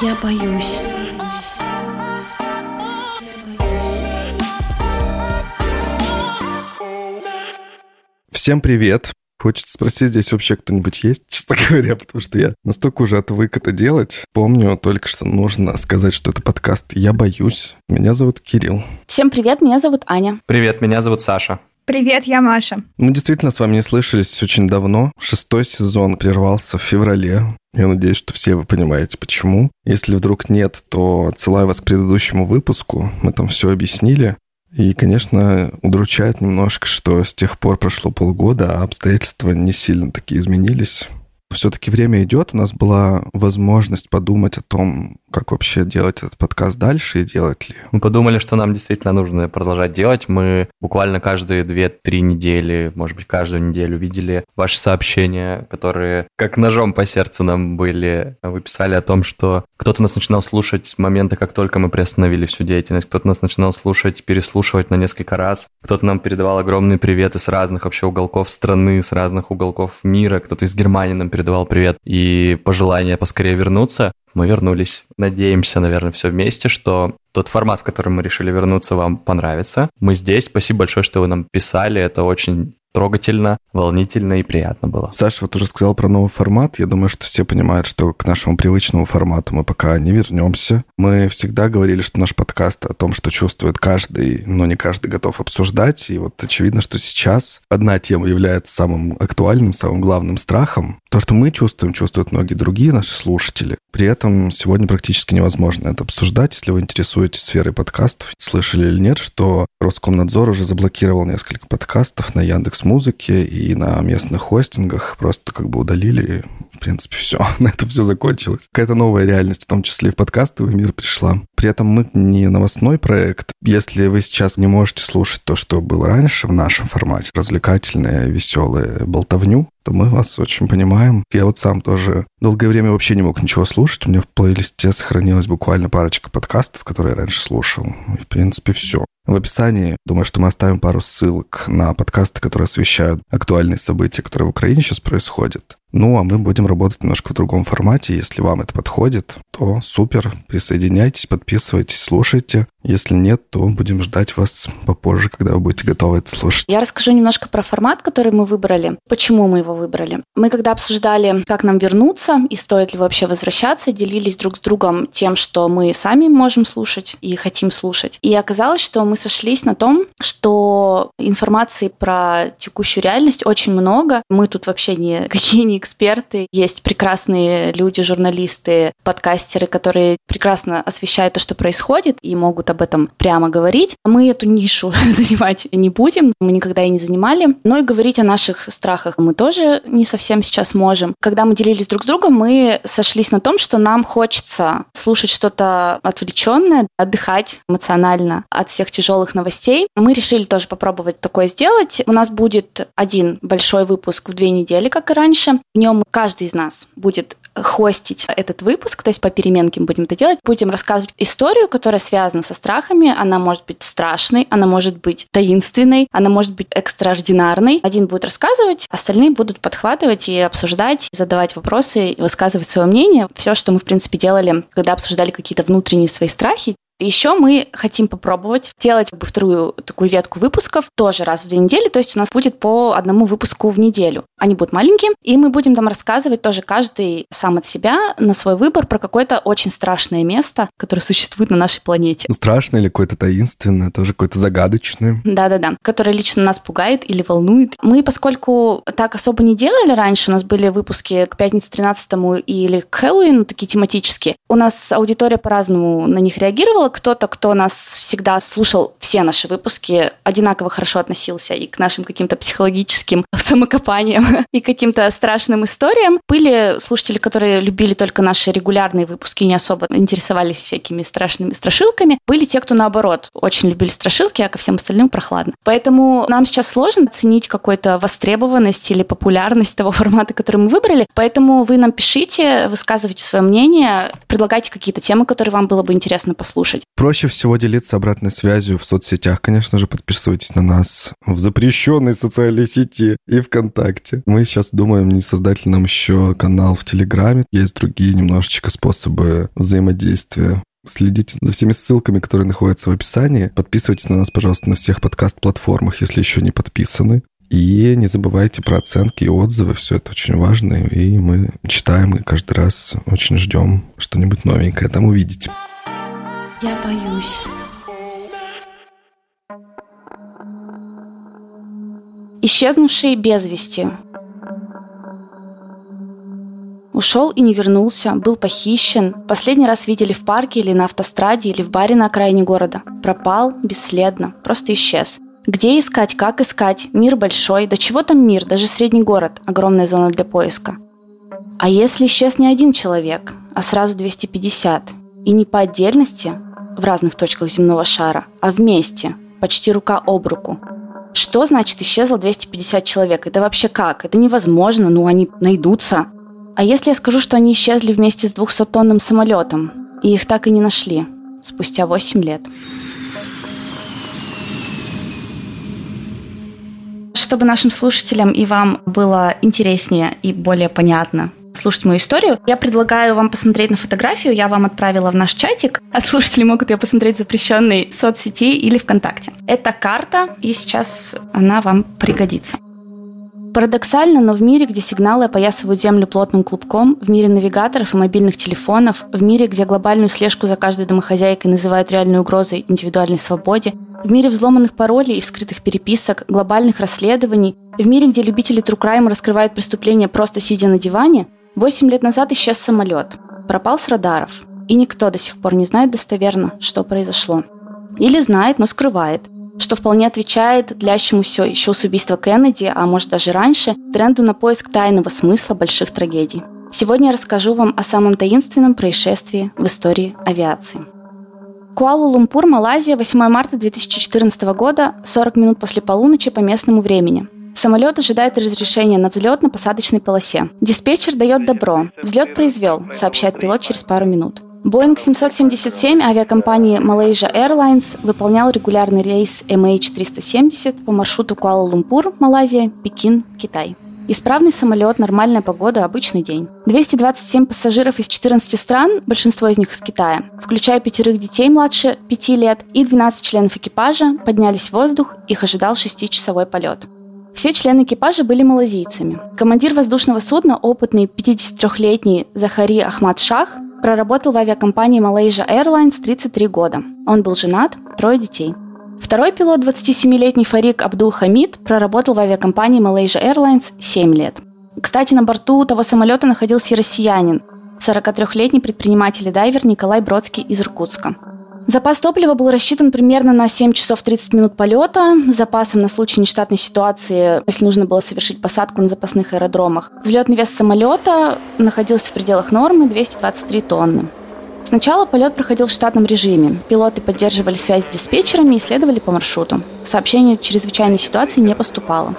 Я боюсь. Всем привет. Хочется спросить, здесь вообще кто-нибудь есть, честно говоря, потому что я настолько уже отвык это делать. Помню только, что нужно сказать, что это подкаст «Я боюсь». Меня зовут Кирилл. Всем привет, меня зовут Аня. Привет, меня зовут Саша. Привет, я Маша. Мы действительно с вами не слышались очень давно. Шестой сезон прервался в феврале. Я надеюсь, что все вы понимаете, почему. Если вдруг нет, то отсылаю вас к предыдущему выпуску. Мы там все объяснили. И, конечно, удручает немножко, что с тех пор прошло полгода, а обстоятельства не сильно такие изменились. Все-таки время идет, у нас была возможность подумать о том, как вообще делать этот подкаст дальше и делать ли. Мы подумали, что нам действительно нужно продолжать делать. Мы буквально каждые 2-3 недели, может быть, каждую неделю видели ваши сообщения, которые как ножом по сердцу нам были. Вы писали о том, что кто-то нас начинал слушать с момента, как только мы приостановили всю деятельность, кто-то нас начинал слушать, переслушивать на несколько раз, кто-то нам передавал огромные приветы с разных вообще уголков страны, с разных уголков мира, кто-то из Германии нам передавал привет и пожелание поскорее вернуться. Мы вернулись. Надеемся, наверное, все вместе, что тот формат, в котором мы решили вернуться, вам понравится. Мы здесь. Спасибо большое, что вы нам писали. Это очень трогательно, волнительно и приятно было. Саша вот уже сказал про новый формат. Я думаю, что все понимают, что к нашему привычному формату мы пока не вернемся. Мы всегда говорили, что наш подкаст о том, что чувствует каждый, но не каждый готов обсуждать. И вот очевидно, что сейчас одна тема является самым актуальным, самым главным страхом. То, что мы чувствуем, чувствуют многие другие наши слушатели. При этом сегодня практически невозможно это обсуждать. Если вы интересуетесь сферой подкастов, слышали или нет, что Роскомнадзор уже заблокировал несколько подкастов на Яндекс Музыке и на местных хостингах. Просто как бы удалили, в принципе, все. На этом все закончилось. Какая-то новая реальность, в том числе и в подкастовый мир пришла. При этом мы не новостной проект. Если вы сейчас не можете слушать то, что было раньше в нашем формате, развлекательное, веселое болтовню, то мы вас очень понимаем. Я вот сам тоже долгое время вообще не мог ничего слушать. У меня в плейлисте сохранилась буквально парочка подкастов, которые я раньше слушал. И, в принципе, все. В описании, думаю, что мы оставим пару ссылок на подкасты, которые освещают актуальные события, которые в Украине сейчас происходят. Ну, а мы будем работать немножко в другом формате. Если вам это подходит, то супер. Присоединяйтесь, подписывайтесь, слушайте. Если нет, то будем ждать вас попозже, когда вы будете готовы это слушать. Я расскажу немножко про формат, который мы выбрали. Почему мы его выбрали? Мы когда обсуждали, как нам вернуться и стоит ли вообще возвращаться, делились друг с другом тем, что мы сами можем слушать и хотим слушать. И оказалось, что мы сошлись на том, что информации про текущую реальность очень много. Мы тут вообще никакие не эксперты. Есть прекрасные люди, журналисты, подкастеры, которые прекрасно освещают то, что происходит, и могут об этом прямо говорить. Мы эту нишу занимать не будем, мы никогда и не занимали. Но и говорить о наших страхах мы тоже не совсем сейчас можем. Когда мы делились друг с другом, мы сошлись на том, что нам хочется слушать что-то отвлеченное, отдыхать эмоционально от всех тяжелых новостей. Мы решили тоже попробовать такое сделать. У нас будет один большой выпуск в две недели, как и раньше. В нем каждый из нас будет хостить этот выпуск, то есть по переменке мы будем это делать. Будем рассказывать историю, которая связана со страхами. Она может быть страшной, она может быть таинственной, она может быть экстраординарной. Один будет рассказывать, остальные будут подхватывать и обсуждать, задавать вопросы, высказывать свое мнение. Все, что мы, в принципе, делали, когда обсуждали какие-то внутренние свои страхи, еще мы хотим попробовать делать как бы вторую такую ветку выпусков тоже раз в две недели, то есть у нас будет по одному выпуску в неделю. Они будут маленькие, и мы будем там рассказывать тоже каждый сам от себя на свой выбор про какое-то очень страшное место, которое существует на нашей планете. Ну, страшное или какое-то таинственное, тоже какое-то загадочное. Да-да-да, которое лично нас пугает или волнует. Мы, поскольку так особо не делали раньше, у нас были выпуски к пятнице 13 или к Хэллоуину, такие тематические, у нас аудитория по-разному на них реагировала, кто-то, кто нас всегда слушал все наши выпуски, одинаково хорошо относился и к нашим каким-то психологическим самокопаниям, и каким-то страшным историям. Были слушатели, которые любили только наши регулярные выпуски и не особо интересовались всякими страшными страшилками. Были те, кто наоборот очень любили страшилки, а ко всем остальным прохладно. Поэтому нам сейчас сложно оценить какую-то востребованность или популярность того формата, который мы выбрали. Поэтому вы нам пишите, высказывайте свое мнение, предлагайте какие-то темы, которые вам было бы интересно послушать слушать. Проще всего делиться обратной связью в соцсетях. Конечно же, подписывайтесь на нас в запрещенной социальной сети и ВКонтакте. Мы сейчас думаем, не создать ли нам еще канал в Телеграме. Есть другие немножечко способы взаимодействия. Следите за всеми ссылками, которые находятся в описании. Подписывайтесь на нас, пожалуйста, на всех подкаст-платформах, если еще не подписаны. И не забывайте про оценки и отзывы, все это очень важно, и мы читаем и каждый раз очень ждем что-нибудь новенькое там увидеть. Я боюсь. Исчезнувший без вести. Ушел и не вернулся, был похищен. Последний раз видели в парке или на автостраде, или в баре на окраине города. Пропал бесследно, просто исчез. Где искать, как искать? Мир большой. Да чего там мир? Даже средний город. Огромная зона для поиска. А если исчез не один человек, а сразу 250? И не по отдельности, в разных точках земного шара, а вместе, почти рука об руку. Что значит исчезло 250 человек? Это вообще как? Это невозможно, ну они найдутся. А если я скажу, что они исчезли вместе с 200-тонным самолетом, и их так и не нашли, спустя 8 лет? чтобы нашим слушателям и вам было интереснее и более понятно слушать мою историю, я предлагаю вам посмотреть на фотографию. Я вам отправила в наш чатик, а слушатели могут ее посмотреть в запрещенной соцсети или ВКонтакте. Это карта, и сейчас она вам пригодится. Парадоксально, но в мире, где сигналы опоясывают Землю плотным клубком, в мире навигаторов и мобильных телефонов, в мире, где глобальную слежку за каждой домохозяйкой называют реальной угрозой индивидуальной свободе, в мире взломанных паролей и вскрытых переписок, глобальных расследований, в мире, где любители true crime раскрывают преступления просто сидя на диване, 8 лет назад исчез самолет, пропал с радаров, и никто до сих пор не знает достоверно, что произошло. Или знает, но скрывает – что вполне отвечает длящемуся еще с убийства Кеннеди, а может даже раньше, тренду на поиск тайного смысла больших трагедий. Сегодня я расскажу вам о самом таинственном происшествии в истории авиации. Куала-Лумпур, Малайзия, 8 марта 2014 года, 40 минут после полуночи по местному времени. Самолет ожидает разрешения на взлет на посадочной полосе. Диспетчер дает добро. Взлет произвел, сообщает пилот через пару минут. Boeing 777 авиакомпании Malaysia Airlines выполнял регулярный рейс MH370 по маршруту Куала-Лумпур, Малайзия, Пекин, Китай. Исправный самолет, нормальная погода, обычный день. 227 пассажиров из 14 стран, большинство из них из Китая, включая пятерых детей младше 5 лет и 12 членов экипажа, поднялись в воздух, их ожидал шестичасовой полет. Все члены экипажа были малазийцами. Командир воздушного судна, опытный 53-летний Захари Ахмад Шах, Проработал в авиакомпании Malaysia Airlines 33 года. Он был женат, трое детей. Второй пилот, 27-летний Фарик Абдул Хамид, проработал в авиакомпании Malaysia Airlines 7 лет. Кстати, на борту того самолета находился россиянин, 43-летний предприниматель и дайвер Николай Бродский из Иркутска. Запас топлива был рассчитан примерно на 7 часов 30 минут полета, с запасом на случай нештатной ситуации, если нужно было совершить посадку на запасных аэродромах. Взлетный вес самолета находился в пределах нормы 223 тонны. Сначала полет проходил в штатном режиме. Пилоты поддерживали связь с диспетчерами и следовали по маршруту. Сообщение чрезвычайной ситуации не поступало.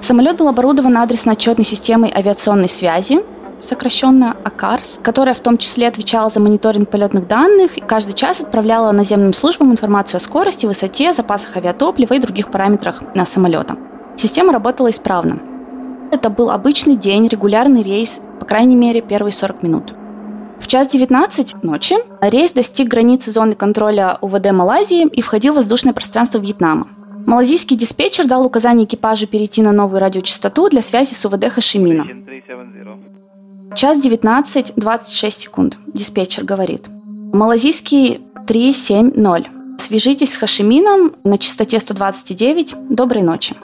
Самолет был оборудован адресно-отчетной системой авиационной связи, сокращенно АКАРС, которая в том числе отвечала за мониторинг полетных данных и каждый час отправляла наземным службам информацию о скорости, высоте, запасах авиатоплива и других параметрах на самолета. Система работала исправно. Это был обычный день, регулярный рейс, по крайней мере, первые 40 минут. В час 19 ночи рейс достиг границы зоны контроля УВД Малайзии и входил в воздушное пространство Вьетнама. Малазийский диспетчер дал указание экипажу перейти на новую радиочастоту для связи с УВД Хашимина. Час 19, 26 секунд. Диспетчер говорит. Малазийский 370. Свяжитесь с Хашимином на частоте 129. Доброй ночи.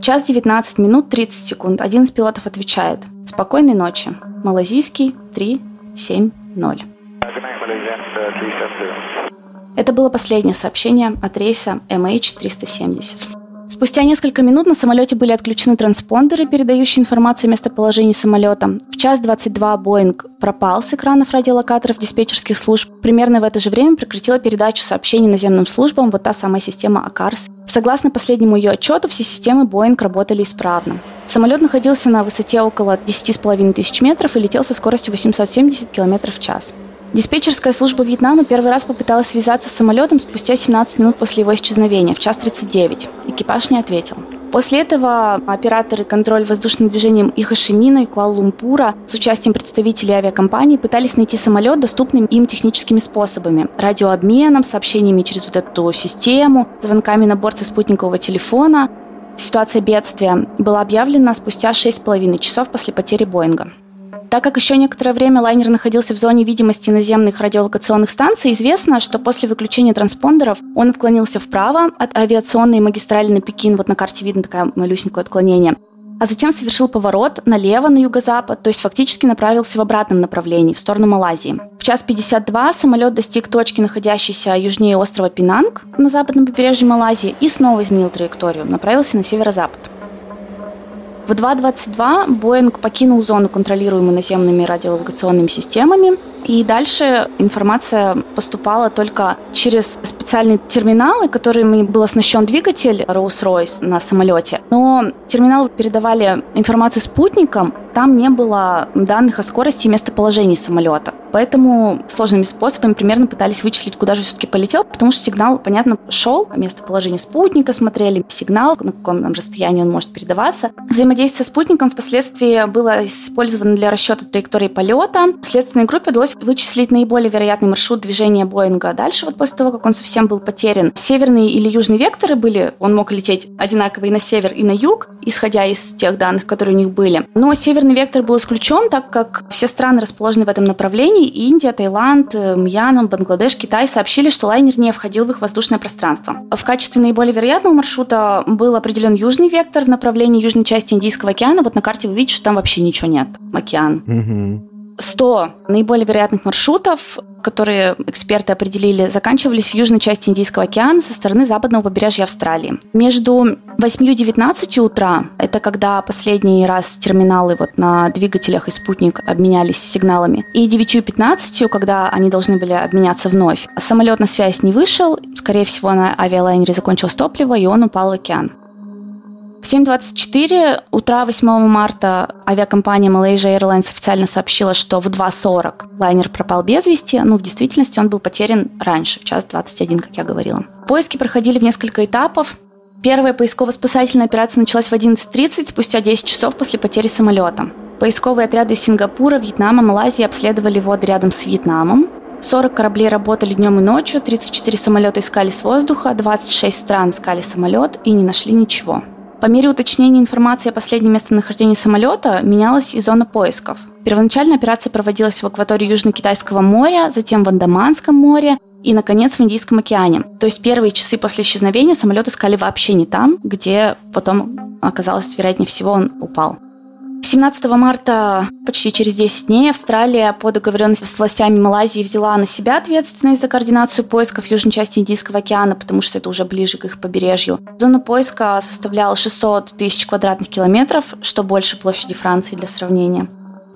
Час 19 минут 30 секунд. Один из пилотов отвечает. Спокойной ночи. Малазийский 370. Это было последнее сообщение от рейса MH370. Спустя несколько минут на самолете были отключены транспондеры, передающие информацию о местоположении самолета. В час 22 Боинг пропал с экранов радиолокаторов диспетчерских служб. Примерно в это же время прекратила передачу сообщений наземным службам вот та самая система АКАРС. Согласно последнему ее отчету, все системы Боинг работали исправно. Самолет находился на высоте около 10,5 тысяч метров и летел со скоростью 870 км в час. Диспетчерская служба Вьетнама первый раз попыталась связаться с самолетом спустя 17 минут после его исчезновения, в час 39. Экипаж не ответил. После этого операторы контроль воздушным движением и Хашимина, и Куала-Лумпура с участием представителей авиакомпании пытались найти самолет доступными им техническими способами. Радиообменом, сообщениями через вот эту систему, звонками на борт со спутникового телефона. Ситуация бедствия была объявлена спустя 6,5 часов после потери Боинга. Так как еще некоторое время лайнер находился в зоне видимости наземных радиолокационных станций, известно, что после выключения транспондеров он отклонился вправо от авиационной магистрали на Пекин, вот на карте видно такое малюсенькое отклонение, а затем совершил поворот налево на юго-запад, то есть фактически направился в обратном направлении, в сторону Малайзии. В час 52 самолет достиг точки, находящейся южнее острова Пинанг на западном побережье Малайзии и снова изменил траекторию, направился на северо-запад. В 2.22 Боинг покинул зону, контролируемую наземными радиолокационными системами, и дальше информация поступала только через специальные терминалы, которыми был оснащен двигатель Rolls-Royce на самолете. Но терминалы передавали информацию спутникам, там не было данных о скорости и местоположении самолета. Поэтому сложными способами примерно пытались вычислить, куда же все-таки полетел, потому что сигнал, понятно, шел, местоположение спутника смотрели, сигнал, на каком там расстоянии он может передаваться. Взаимодействие со спутником впоследствии было использовано для расчета траектории полета. Следственной группе удалось вычислить наиболее вероятный маршрут движения Боинга дальше, вот после того, как он совсем был потерян. Северные или южные векторы были, он мог лететь одинаково и на север, и на юг, исходя из тех данных, которые у них были. Но северный вектор был исключен, так как все страны расположены в этом направлении. Индия, Таиланд, Мьянма, Бангладеш, Китай сообщили, что лайнер не входил в их воздушное пространство. В качестве наиболее вероятного маршрута был определен южный вектор в направлении южной части Индийского океана. Вот на карте вы видите, что там вообще ничего нет. Океан. Угу. 100 наиболее вероятных маршрутов, которые эксперты определили, заканчивались в южной части Индийского океана со стороны западного побережья Австралии. Между 8 и 19 утра, это когда последний раз терминалы вот на двигателях и спутник обменялись сигналами, и 9 и 15, когда они должны были обменяться вновь, самолет на связь не вышел, скорее всего, на авиалайнере закончилось топливо, и он упал в океан. В 7.24 утра 8 марта авиакомпания Malaysia Airlines официально сообщила, что в 2.40 лайнер пропал без вести. Ну, в действительности он был потерян раньше, в час 21, как я говорила. Поиски проходили в несколько этапов. Первая поисково-спасательная операция началась в 11.30, спустя 10 часов после потери самолета. Поисковые отряды Сингапура, Вьетнама, Малайзии обследовали воды рядом с Вьетнамом. 40 кораблей работали днем и ночью, 34 самолета искали с воздуха, 26 стран искали самолет и не нашли ничего. По мере уточнения информации о последнем местонахождении самолета менялась и зона поисков. Первоначально операция проводилась в акватории Южно-Китайского моря, затем в Андаманском море и, наконец, в Индийском океане. То есть первые часы после исчезновения самолет искали вообще не там, где потом оказалось, вероятнее всего, он упал. 17 марта, почти через 10 дней, Австралия по договоренности с властями Малайзии взяла на себя ответственность за координацию поисков в южной части Индийского океана, потому что это уже ближе к их побережью. Зона поиска составляла 600 тысяч квадратных километров, что больше площади Франции для сравнения.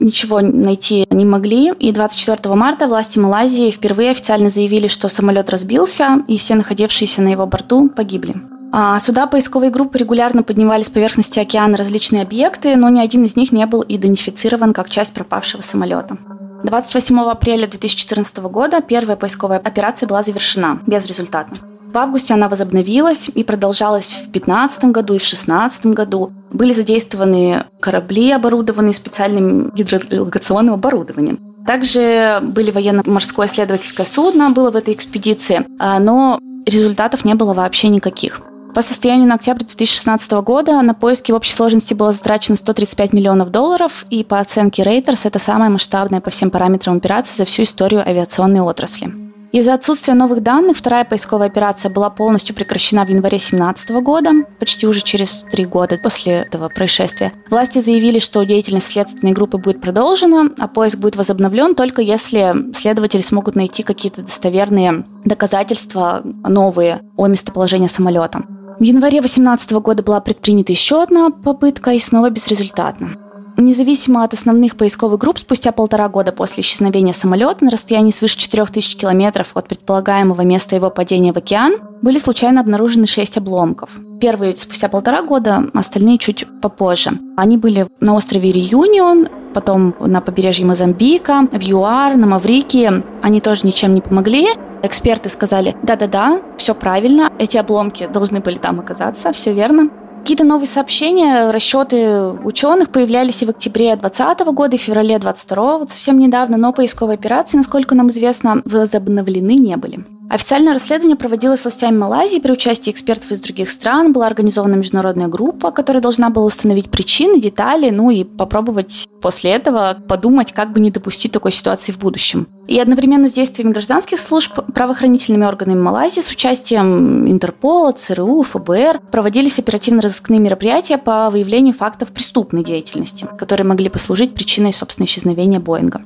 Ничего найти не могли, и 24 марта власти Малайзии впервые официально заявили, что самолет разбился, и все находившиеся на его борту погибли. А сюда поисковые группы регулярно поднимали с поверхности океана различные объекты, но ни один из них не был идентифицирован как часть пропавшего самолета. 28 апреля 2014 года первая поисковая операция была завершена безрезультатно. В августе она возобновилась и продолжалась в 2015 году и в 2016 году. Были задействованы корабли, оборудованные специальным гидролокационным оборудованием. Также были военно-морское исследовательское судно, было в этой экспедиции, а, но результатов не было вообще никаких. По состоянию на октябрь 2016 года на поиски в общей сложности было затрачено 135 миллионов долларов, и по оценке Reuters это самая масштабная по всем параметрам операция за всю историю авиационной отрасли. Из-за отсутствия новых данных вторая поисковая операция была полностью прекращена в январе 2017 года, почти уже через три года после этого происшествия. Власти заявили, что деятельность следственной группы будет продолжена, а поиск будет возобновлен только если следователи смогут найти какие-то достоверные доказательства новые о местоположении самолета. В январе 2018 года была предпринята еще одна попытка и снова безрезультатно. Независимо от основных поисковых групп, спустя полтора года после исчезновения самолета на расстоянии свыше 4000 километров от предполагаемого места его падения в океан были случайно обнаружены шесть обломков. Первые спустя полтора года, остальные чуть попозже. Они были на острове Реюнион, потом на побережье Мозамбика, в ЮАР, на Маврикии. Они тоже ничем не помогли. Эксперты сказали, да-да-да, все правильно, эти обломки должны были там оказаться, все верно. Какие-то новые сообщения, расчеты ученых появлялись и в октябре 2020 года, и в феврале 2022, вот совсем недавно, но поисковые операции, насколько нам известно, возобновлены не были. Официальное расследование проводилось властями Малайзии при участии экспертов из других стран. Была организована международная группа, которая должна была установить причины, детали, ну и попробовать после этого подумать, как бы не допустить такой ситуации в будущем. И одновременно с действиями гражданских служб правоохранительными органами Малайзии с участием Интерпола, ЦРУ, ФБР проводились оперативно-розыскные мероприятия по выявлению фактов преступной деятельности, которые могли послужить причиной, собственно, исчезновения Боинга.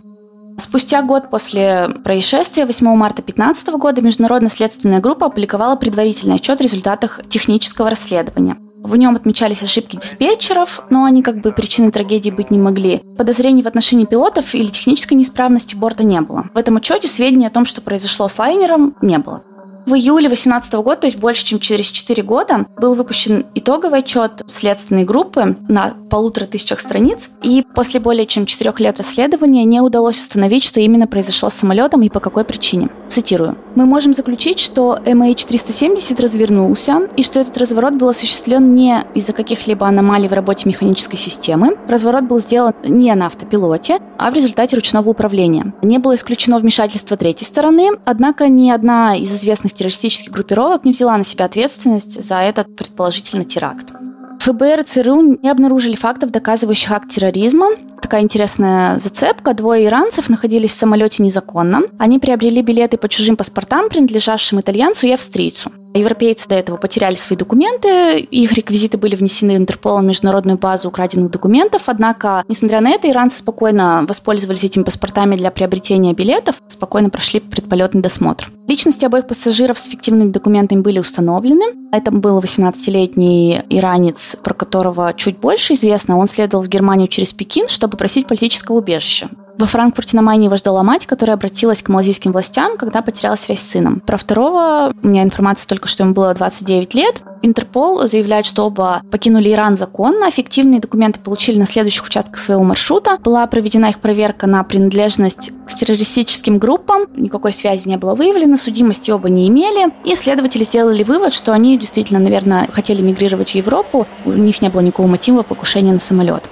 Спустя год после происшествия, 8 марта 2015 года, Международная следственная группа опубликовала предварительный отчет о результатах технического расследования. В нем отмечались ошибки диспетчеров, но они как бы причиной трагедии быть не могли. Подозрений в отношении пилотов или технической неисправности борта не было. В этом отчете сведений о том, что произошло с лайнером, не было. В июле 2018 года, то есть больше, чем через 4 года, был выпущен итоговый отчет следственной группы на полутора тысячах страниц. И после более чем 4 лет расследования не удалось установить, что именно произошло с самолетом и по какой причине. Цитирую. «Мы можем заключить, что MH370 развернулся, и что этот разворот был осуществлен не из-за каких-либо аномалий в работе механической системы. Разворот был сделан не на автопилоте, а в результате ручного управления. Не было исключено вмешательство третьей стороны, однако ни одна из известных крупных террористических группировок не взяла на себя ответственность за этот предположительно теракт. ФБР и ЦРУ не обнаружили фактов, доказывающих акт терроризма. Такая интересная зацепка. Двое иранцев находились в самолете незаконно. Они приобрели билеты по чужим паспортам, принадлежавшим итальянцу и австрийцу. Европейцы до этого потеряли свои документы, их реквизиты были внесены в Интерполом в международную базу украденных документов, однако, несмотря на это, иранцы спокойно воспользовались этими паспортами для приобретения билетов, спокойно прошли предполетный досмотр. Личности обоих пассажиров с фиктивными документами были установлены. Это был 18-летний иранец, про которого чуть больше известно. Он следовал в Германию через Пекин, чтобы просить политического убежища. Во Франкфурте на Майне его ждала мать, которая обратилась к малазийским властям, когда потеряла связь с сыном. Про второго у меня информация только, что ему было 29 лет. Интерпол заявляет, что оба покинули Иран законно, эффективные документы получили на следующих участках своего маршрута. Была проведена их проверка на принадлежность к террористическим группам, никакой связи не было выявлено, судимости оба не имели. И следователи сделали вывод, что они действительно, наверное, хотели мигрировать в Европу, у них не было никакого мотива покушения на самолет.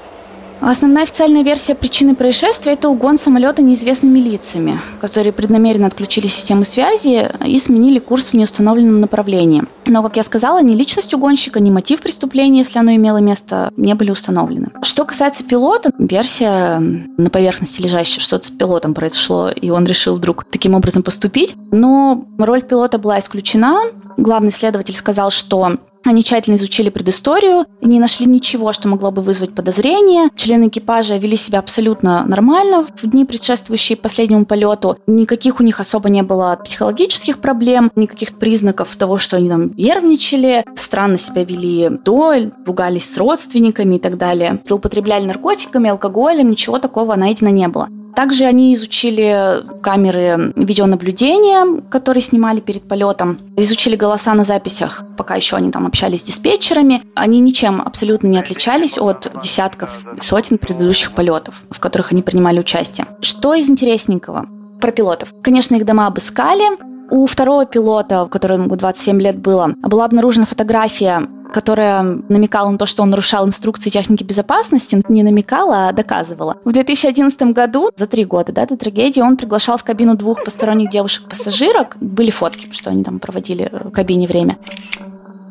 Основная официальная версия причины происшествия – это угон самолета неизвестными лицами, которые преднамеренно отключили систему связи и сменили курс в неустановленном направлении. Но, как я сказала, ни личность угонщика, ни мотив преступления, если оно имело место, не были установлены. Что касается пилота, версия на поверхности лежащая, что-то с пилотом произошло, и он решил вдруг таким образом поступить. Но роль пилота была исключена. Главный следователь сказал, что они тщательно изучили предысторию не нашли ничего, что могло бы вызвать подозрение. Члены экипажа вели себя абсолютно нормально в дни, предшествующие последнему полету. Никаких у них особо не было психологических проблем, никаких признаков того, что они там нервничали, странно себя вели до, ругались с родственниками и так далее. Злоупотребляли наркотиками, алкоголем, ничего такого найдено не было. Также они изучили камеры видеонаблюдения, которые снимали перед полетом, изучили голоса на записях, пока еще они там общались с диспетчерами. Они ничем абсолютно не отличались от десятков, сотен предыдущих полетов, в которых они принимали участие. Что из интересненького? Про пилотов. Конечно, их дома обыскали, у второго пилота, которому 27 лет было, была обнаружена фотография которая намекала на то, что он нарушал инструкции техники безопасности, не намекала, а доказывала. В 2011 году, за три года да, до трагедии, он приглашал в кабину двух посторонних девушек-пассажирок. Были фотки, что они там проводили в кабине время.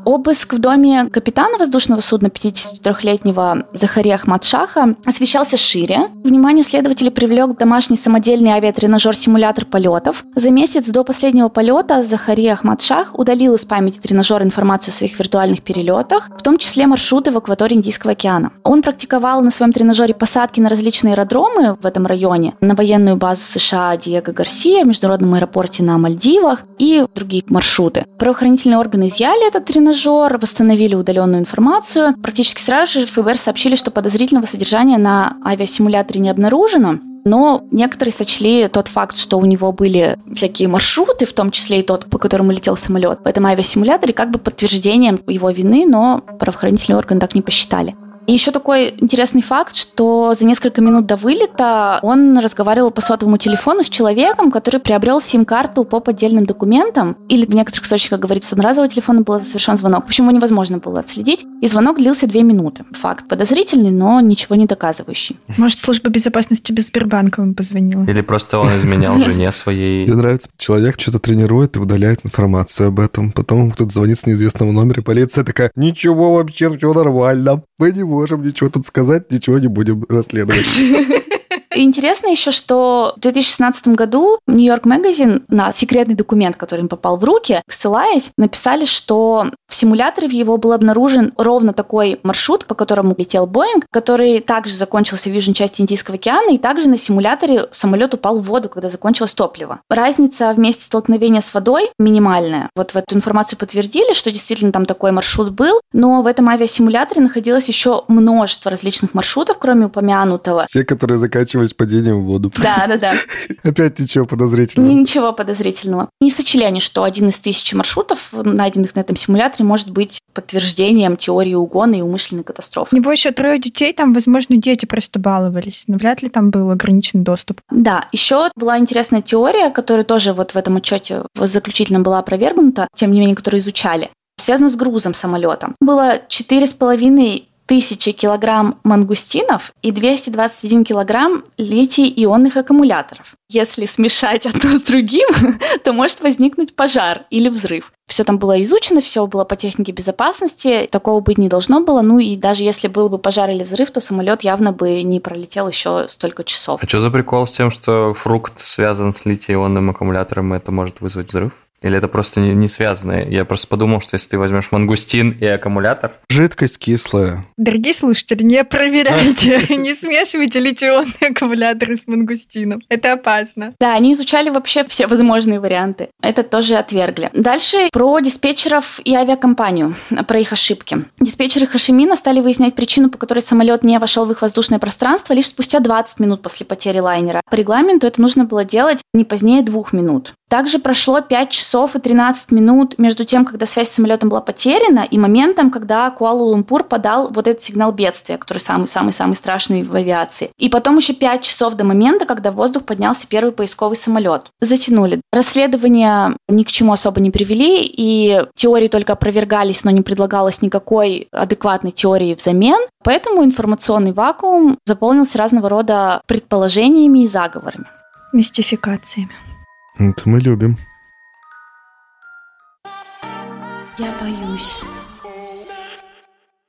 Обыск в доме капитана воздушного судна 53-летнего Захария Ахмадшаха освещался шире. Внимание следователей привлек домашний самодельный авиатренажер-симулятор полетов. За месяц до последнего полета Захария Ахмадшах удалил из памяти тренажера информацию о своих виртуальных перелетах, в том числе маршруты в акватории Индийского океана. Он практиковал на своем тренажере посадки на различные аэродромы в этом районе, на военную базу США Диего Гарсия, в международном аэропорте на Мальдивах и другие маршруты. Правоохранительные органы изъяли этот тренажер тренажер, восстановили удаленную информацию. Практически сразу же ФБР сообщили, что подозрительного содержания на авиасимуляторе не обнаружено. Но некоторые сочли тот факт, что у него были всякие маршруты, в том числе и тот, по которому летел самолет, в этом авиасимуляторе, как бы подтверждением его вины, но правоохранительные органы так не посчитали. И еще такой интересный факт, что за несколько минут до вылета он разговаривал по сотовому телефону с человеком, который приобрел сим-карту по поддельным документам. Или в некоторых источниках говорится, с одноразового телефона был совершен звонок. В общем, его невозможно было отследить. И звонок длился две минуты. Факт подозрительный, но ничего не доказывающий. Может, служба безопасности без Сбербанка ему позвонила? Или просто он изменял жене своей. Мне нравится, человек что-то тренирует и удаляет информацию об этом. Потом кто-то звонит с неизвестного номера, и полиция такая, ничего вообще, все нормально. Мы не можем ничего тут сказать, ничего не будем расследовать. Интересно еще, что в 2016 году Нью-Йорк Магазин на секретный документ, который им попал в руки, ссылаясь, написали, что в симуляторе в его был обнаружен ровно такой маршрут, по которому летел Боинг, который также закончился в южной части Индийского океана, и также на симуляторе самолет упал в воду, когда закончилось топливо. Разница в месте столкновения с водой минимальная. Вот в эту информацию подтвердили, что действительно там такой маршрут был, но в этом авиасимуляторе находилось еще множество различных маршрутов, кроме упомянутого. Все, которые заканчивались падением в воду. Да, да, да. Опять ничего подозрительного. Ничего подозрительного. Не сочли они, что один из тысячи маршрутов, найденных на этом симуляторе, может быть подтверждением теории угона и умышленной катастрофы. У него еще трое детей, там, возможно, дети просто баловались, но вряд ли там был ограниченный доступ. Да, еще была интересная теория, которая тоже вот в этом отчете в заключительном была опровергнута, тем не менее, которую изучали связано с грузом самолета. Было четыре с половиной тысячи килограмм мангустинов и 221 килограмм литий-ионных аккумуляторов. Если смешать одно с другим, то может возникнуть пожар или взрыв. Все там было изучено, все было по технике безопасности, такого быть не должно было. Ну и даже если был бы пожар или взрыв, то самолет явно бы не пролетел еще столько часов. А что за прикол с тем, что фрукт связан с литий-ионным аккумулятором, и это может вызвать взрыв? Или это просто не, не связано? Я просто подумал, что если ты возьмешь мангустин и аккумулятор... Жидкость кислая. Дорогие слушатели, не проверяйте, не смешивайте литионные аккумуляторы с мангустином. Это опасно. Да, они изучали вообще все возможные варианты. Это тоже отвергли. Дальше про диспетчеров и авиакомпанию, про их ошибки. Диспетчеры Хашимина стали выяснять причину, по которой самолет не вошел в их воздушное пространство лишь спустя 20 минут после потери лайнера. По регламенту это нужно было делать не позднее двух минут. Также прошло 5 часов и 13 минут между тем, когда связь с самолетом была потеряна, и моментом, когда Куала-Лумпур подал вот этот сигнал бедствия, который самый-самый-самый страшный в авиации. И потом еще 5 часов до момента, когда в воздух поднялся первый поисковый самолет. Затянули. Расследования ни к чему особо не привели, и теории только опровергались, но не предлагалось никакой адекватной теории взамен. Поэтому информационный вакуум заполнился разного рода предположениями и заговорами. Мистификациями. Это мы любим. Я боюсь.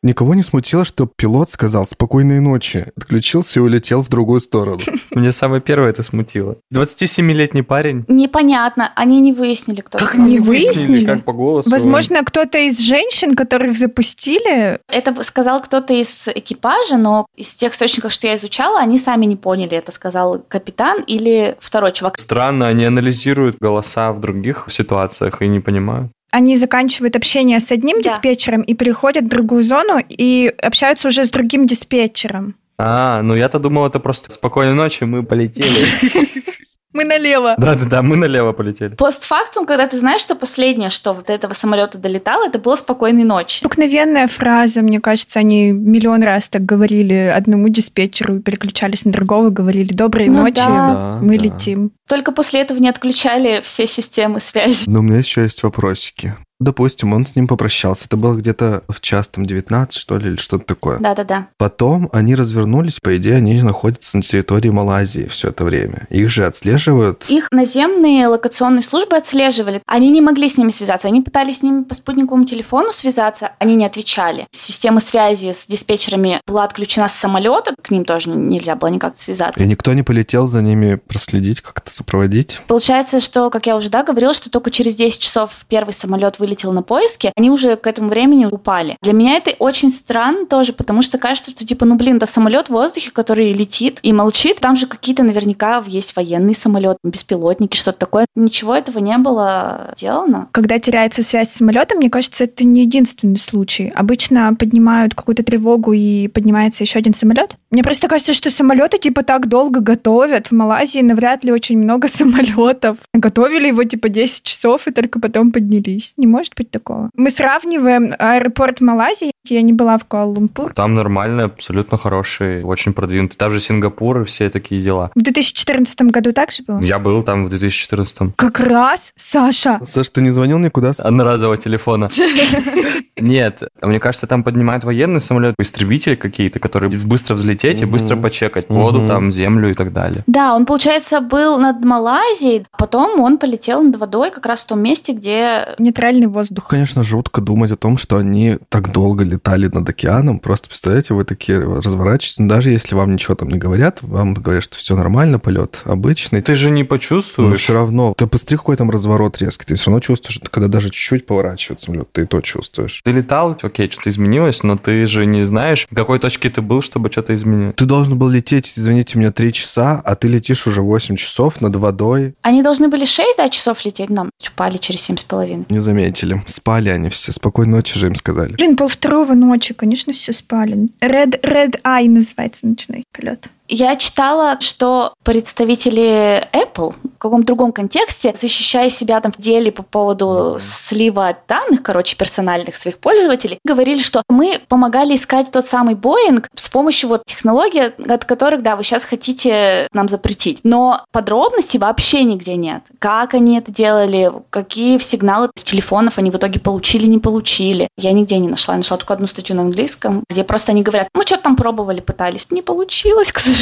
Никого не смутило, что пилот сказал «спокойной ночи», отключился и улетел в другую сторону. Мне самое первое это смутило. 27-летний парень. Непонятно, они не выяснили, кто Как не выяснили? как по голосу? Возможно, кто-то из женщин, которых запустили, Это сказал кто-то из экипажа, но из тех источников, что я изучала, они сами не поняли, это сказал капитан или второй чувак. Странно, они анализируют голоса в других ситуациях и не понимают. Они заканчивают общение с одним Да. диспетчером и переходят в другую зону и общаются уже с другим диспетчером. А, ну я-то думал, это просто спокойной ночи, мы полетели. Мы налево. Да-да-да, мы налево полетели. Постфактум, когда ты знаешь, что последнее, что вот до этого самолета долетало, это было спокойной ночи. Обыкновенная фраза, мне кажется, они миллион раз так говорили одному диспетчеру, переключались на другого, говорили «Доброй Ну ночи, да. мы да. летим». Только после этого не отключали все системы связи. Но у меня еще есть вопросики. Допустим, он с ним попрощался. Это было где-то в час там 19, что ли, или что-то такое. Да-да-да. Потом они развернулись, по идее, они находятся на территории Малайзии все это время. Их же отслеживают. Их наземные локационные службы отслеживали. Они не могли с ними связаться. Они пытались с ними по спутниковому телефону связаться. Они не отвечали. Система связи с диспетчерами была отключена с самолета. К ним тоже нельзя было никак связаться. И никто не полетел за ними проследить, как-то сопроводить. Получается, что, как я уже да, говорила, что только через 10 часов первый самолет вылетел вылетел на поиски, они уже к этому времени упали. Для меня это очень странно тоже, потому что кажется, что типа, ну блин, да самолет в воздухе, который летит и молчит, там же какие-то наверняка есть военный самолет, беспилотники, что-то такое. Ничего этого не было сделано. Когда теряется связь с самолетом, мне кажется, это не единственный случай. Обычно поднимают какую-то тревогу и поднимается еще один самолет. Мне просто кажется, что самолеты типа так долго готовят. В Малайзии навряд ли очень много самолетов. Готовили его типа 10 часов и только потом поднялись. Не может быть такого. Мы сравниваем аэропорт Малайзии. Я не была в Куала-Лумпур. Там нормально, абсолютно хороший, очень продвинутый. Там же Сингапур и все такие дела. В 2014 году так же было? Я был там в 2014. Как раз, Саша. Саша, ты не звонил никуда? Одноразового телефона. Нет, мне кажется, там поднимают военный самолет, истребители какие-то, которые быстро взлететь и быстро почекать воду, там, землю и так далее. Да, он, получается, был над Малайзией, потом он полетел над водой как раз в том месте, где Нейтральный воздух. Конечно, жутко думать о том, что они так долго летали над океаном. Просто представляете, вы такие разворачиваетесь. Но даже если вам ничего там не говорят, вам говорят, что все нормально, полет обычный. Ты же не Но почувствуешь. все равно, ты посмотри, какой там разворот резкий. Ты все равно чувствуешь, что когда даже чуть-чуть поворачивает самолет, ты и то чувствуешь. Ты летал, окей, что-то изменилось, но ты же не знаешь, в какой точке ты был, чтобы что-то изменить. Ты должен был лететь, извините меня, три часа, а ты летишь уже 8 часов над водой. они должны были 6 да, часов лететь, нам упали через семь с половиной. Заметили. Спали они все. Спокойной ночи же им сказали. Блин, полвторого ночи, конечно, все спали. Red, Red Eye называется ночной полет. Я читала, что представители Apple в каком-то другом контексте, защищая себя там в деле по поводу слива данных, короче, персональных своих пользователей, говорили, что мы помогали искать тот самый Боинг с помощью вот технологий, от которых, да, вы сейчас хотите нам запретить. Но подробностей вообще нигде нет. Как они это делали, какие сигналы с телефонов они в итоге получили, не получили. Я нигде не нашла. Я нашла только одну статью на английском, где просто они говорят, мы что-то там пробовали, пытались. Не получилось, к сожалению.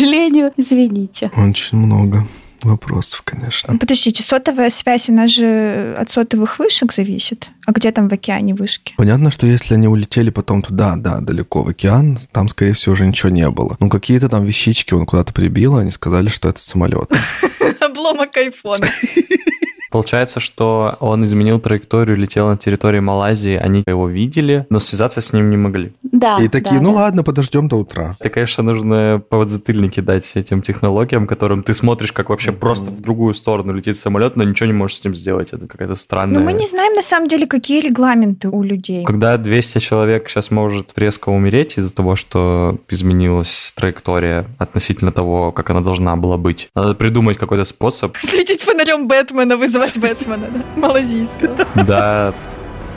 Извините. Очень много вопросов, конечно. Подождите, сотовая связь, она же от сотовых вышек зависит. А где там в океане вышки? Понятно, что если они улетели потом туда, да, далеко в океан, там, скорее всего, уже ничего не было. Ну, какие-то там вещички он куда-то прибил, они сказали, что это самолет. Обломок айфона. Получается, что он изменил траекторию, летел на территории Малайзии, они его видели, но связаться с ним не могли. Да. И такие, да, ну да. ладно, подождем до утра. Это, конечно, нужно подзатыльники дать этим технологиям, которым ты смотришь, как вообще Мгм. просто в другую сторону летит самолет, но ничего не можешь с ним сделать. Это какая-то странная... Но мы не знаем, на самом деле, какие регламенты у людей. Когда 200 человек сейчас может резко умереть из-за того, что изменилась траектория относительно того, как она должна была быть, надо придумать какой-то способ. Светить фонарем Бэтмена, вызывать Бэтмена, да? Малазийского. Да,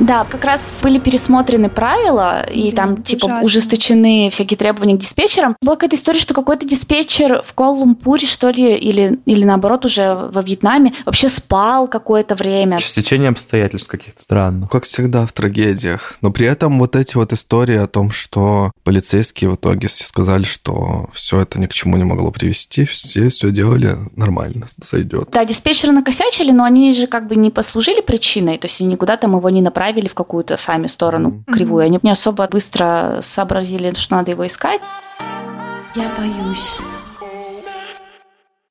Да, как раз были пересмотрены правила, и Блин, там, типа, ужасно. ужесточены всякие требования к диспетчерам. Была какая-то история, что какой-то диспетчер в Куала-Лумпуре, что ли, или, или наоборот уже во Вьетнаме, вообще спал какое-то время. стечение обстоятельств каких-то странных. Ну, Как всегда в трагедиях. Но при этом вот эти вот истории о том, что полицейские в итоге все сказали, что все это ни к чему не могло привести, все все делали нормально, сойдет. Да, диспетчеры накосячили, но они же как бы не послужили причиной, то есть они никуда там его не направили в какую-то сами сторону кривую. Они не особо быстро сообразили, что надо его искать. Я боюсь.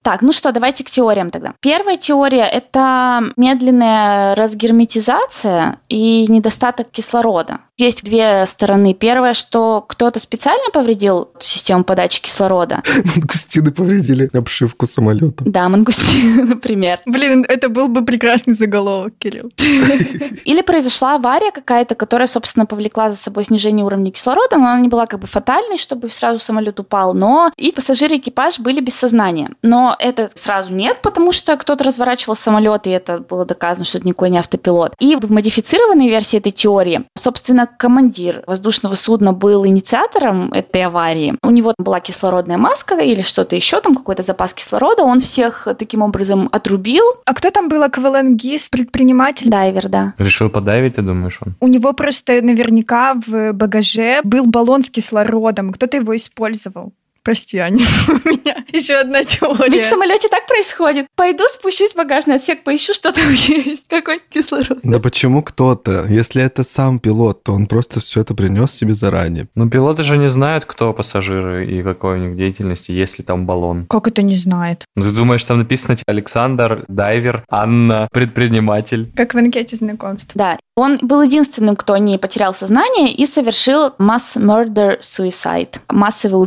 Так, ну что, давайте к теориям тогда. Первая теория – это медленная разгерметизация и недостаток кислорода. Есть две стороны. Первое, что кто-то специально повредил систему подачи кислорода. Мангустины повредили обшивку самолета. Да, мангустины, например. Блин, это был бы прекрасный заголовок, Кирилл. Или произошла авария какая-то, которая, собственно, повлекла за собой снижение уровня кислорода, но она не была как бы фатальной, чтобы сразу самолет упал, но и пассажиры и экипаж были без сознания. Но это сразу нет, потому что кто-то разворачивал самолет, и это было доказано, что это никакой не автопилот. И в модифицированной версии этой теории, собственно, командир воздушного судна был инициатором этой аварии. У него была кислородная маска или что-то еще, там какой-то запас кислорода, он всех таким образом отрубил. А кто там был аквалангист, предприниматель? Дайвер, да. Решил подавить, ты думаешь, он? У него просто наверняка в багаже был баллон с кислородом, кто-то его использовал. Прости, Аня, у меня еще одна теория. Ведь в самолете так происходит. Пойду спущусь в багажный отсек, поищу, что там есть, какой кислород. Да почему кто-то? Если это сам пилот, то он просто все это принес себе заранее. Ну, пилоты же не знают, кто пассажиры и какой у них деятельности, есть ли там баллон. Как это не знает? Ну, Ты думаешь, там написано типа, Александр, дайвер, Анна, предприниматель. Как в анкете знакомств. Да, он был единственным, кто не потерял сознание и совершил mass murder suicide. Массовое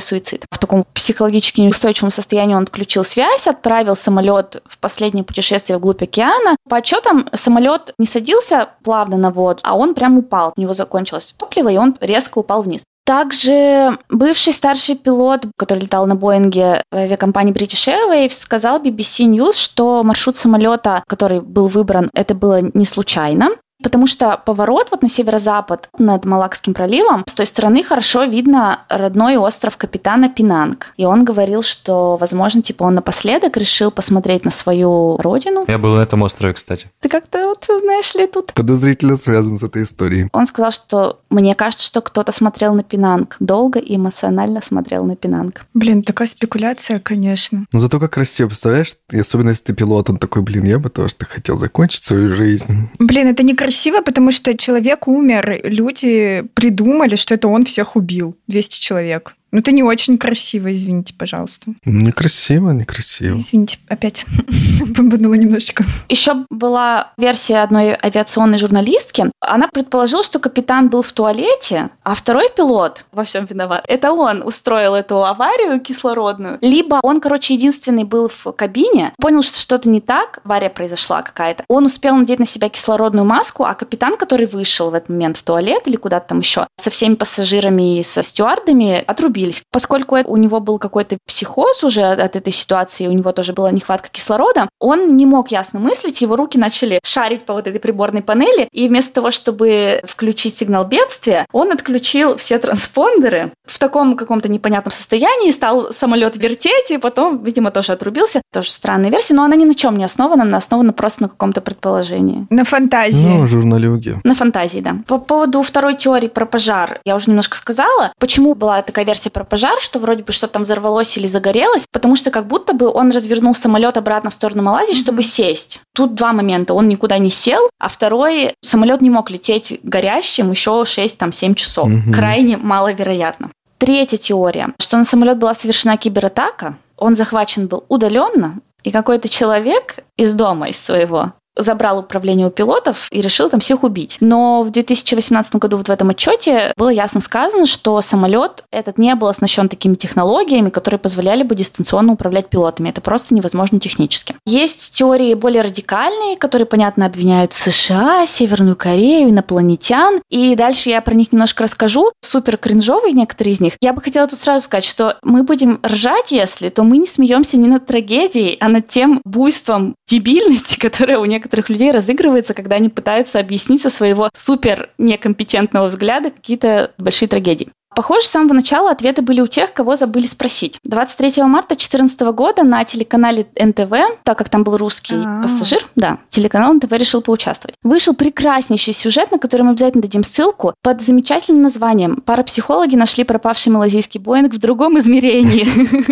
убийство-суицид. В таком психологически неустойчивом состоянии он отключил связь, отправил самолет в последнее путешествие вглубь океана. По отчетам, самолет не садился плавно на воду, а он прям упал. У него закончилось топливо, и он резко упал вниз. Также бывший старший пилот, который летал на Боинге в авиакомпании British Airways, сказал BBC News, что маршрут самолета, который был выбран, это было не случайно. Потому что поворот вот на северо-запад над Малакским проливом, с той стороны хорошо видно родной остров капитана Пинанг. И он говорил, что, возможно, типа он напоследок решил посмотреть на свою родину. Я был на этом острове, кстати. Ты как-то вот, знаешь ли, тут... Подозрительно связан с этой историей. Он сказал, что мне кажется, что кто-то смотрел на Пинанг. Долго и эмоционально смотрел на Пинанг. Блин, такая спекуляция, конечно. Но зато как красиво, представляешь? И особенно если ты пилот, он такой, блин, я бы тоже так хотел закончить свою жизнь. Блин, это некрасиво, потому что человек умер. Люди придумали, что это он всех убил. 200 человек. Ну, это не очень красиво, извините, пожалуйста. Некрасиво, некрасиво. Извините, опять бомбанула немножечко. Еще была версия одной авиационной журналистки. Она предположила, что капитан был в туалете, а второй пилот во всем виноват. Это он устроил эту аварию кислородную. Либо он, короче, единственный был в кабине, понял, что что-то не так, авария произошла какая-то. Он успел надеть на себя кислородную маску, а капитан, который вышел в этот момент в туалет или куда-то там еще, со всеми пассажирами и со стюардами, отрубились. Поскольку у него был какой-то психоз уже от этой ситуации, у него тоже была нехватка кислорода, он не мог ясно мыслить, его руки начали шарить по вот этой приборной панели, и вместо того, чтобы включить сигнал бедствия, он отключил все транспондеры в таком каком-то непонятном состоянии, стал самолет вертеть, и потом, видимо, тоже отрубился. Тоже странная версия, но она ни на чем не основана, она основана просто на каком-то предположении. На фантазии. Ну, журналюги. На фантазии, да. По поводу второй теории про пожар я уже немножко сказала. Почему была такая версия про пожар, что вроде бы что-то там взорвалось или загорелось? Потому что как будто бы он развернул самолет обратно в сторону Малайзии, Мгм. чтобы сесть. Тут два момента. Он никуда не сел, а второй, самолет не мог лететь горящим еще 6-7 часов. Мгм. Крайне маловероятно. Третья теория, что на самолет была совершена кибератака, он захвачен был удаленно, и какой-то человек из дома, из своего, забрал управление у пилотов и решил там всех убить. Но в 2018 году вот в этом отчете было ясно сказано, что самолет этот не был оснащен такими технологиями, которые позволяли бы дистанционно управлять пилотами. Это просто невозможно технически. Есть теории более радикальные, которые, понятно, обвиняют США, Северную Корею, инопланетян. И дальше я про них немножко расскажу. Супер кринжовые некоторые из них. Я бы хотела тут сразу сказать, что мы будем ржать, если, то мы не смеемся не над трагедией, а над тем буйством дебильности, которое у некоторых людей разыгрывается, когда они пытаются объяснить со своего супер некомпетентного взгляда какие-то большие трагедии. Похоже, с самого начала ответы были у тех, кого забыли спросить. 23 марта 2014 года на телеканале НТВ, так как там был русский А. пассажир, да, телеканал НТВ решил поучаствовать. Вышел прекраснейший сюжет, на который мы обязательно дадим ссылку, под замечательным названием «Парапсихологи нашли пропавший малазийский Боинг в другом измерении».